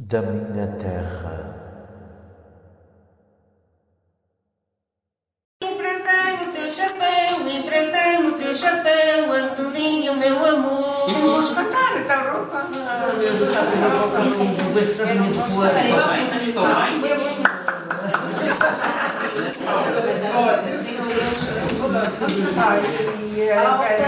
da minha terra. Emprestar o teu chapéu, emprestar o teu chapéu, Antoninho, meu amor. E vamos cantar, está roupa. Eu não sabia a boca, não vou ser muito boa. Estou bem, estou bem. Alta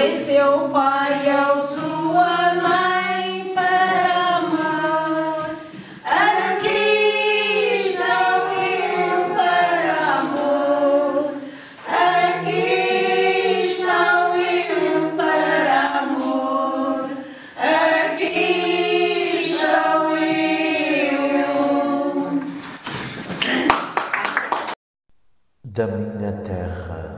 Foi seu pai ao sua mãe para amar. Aqui Cristo eu para amor. Aqui Cristo eu para amor. Aqui Cristo eu. Da minha terra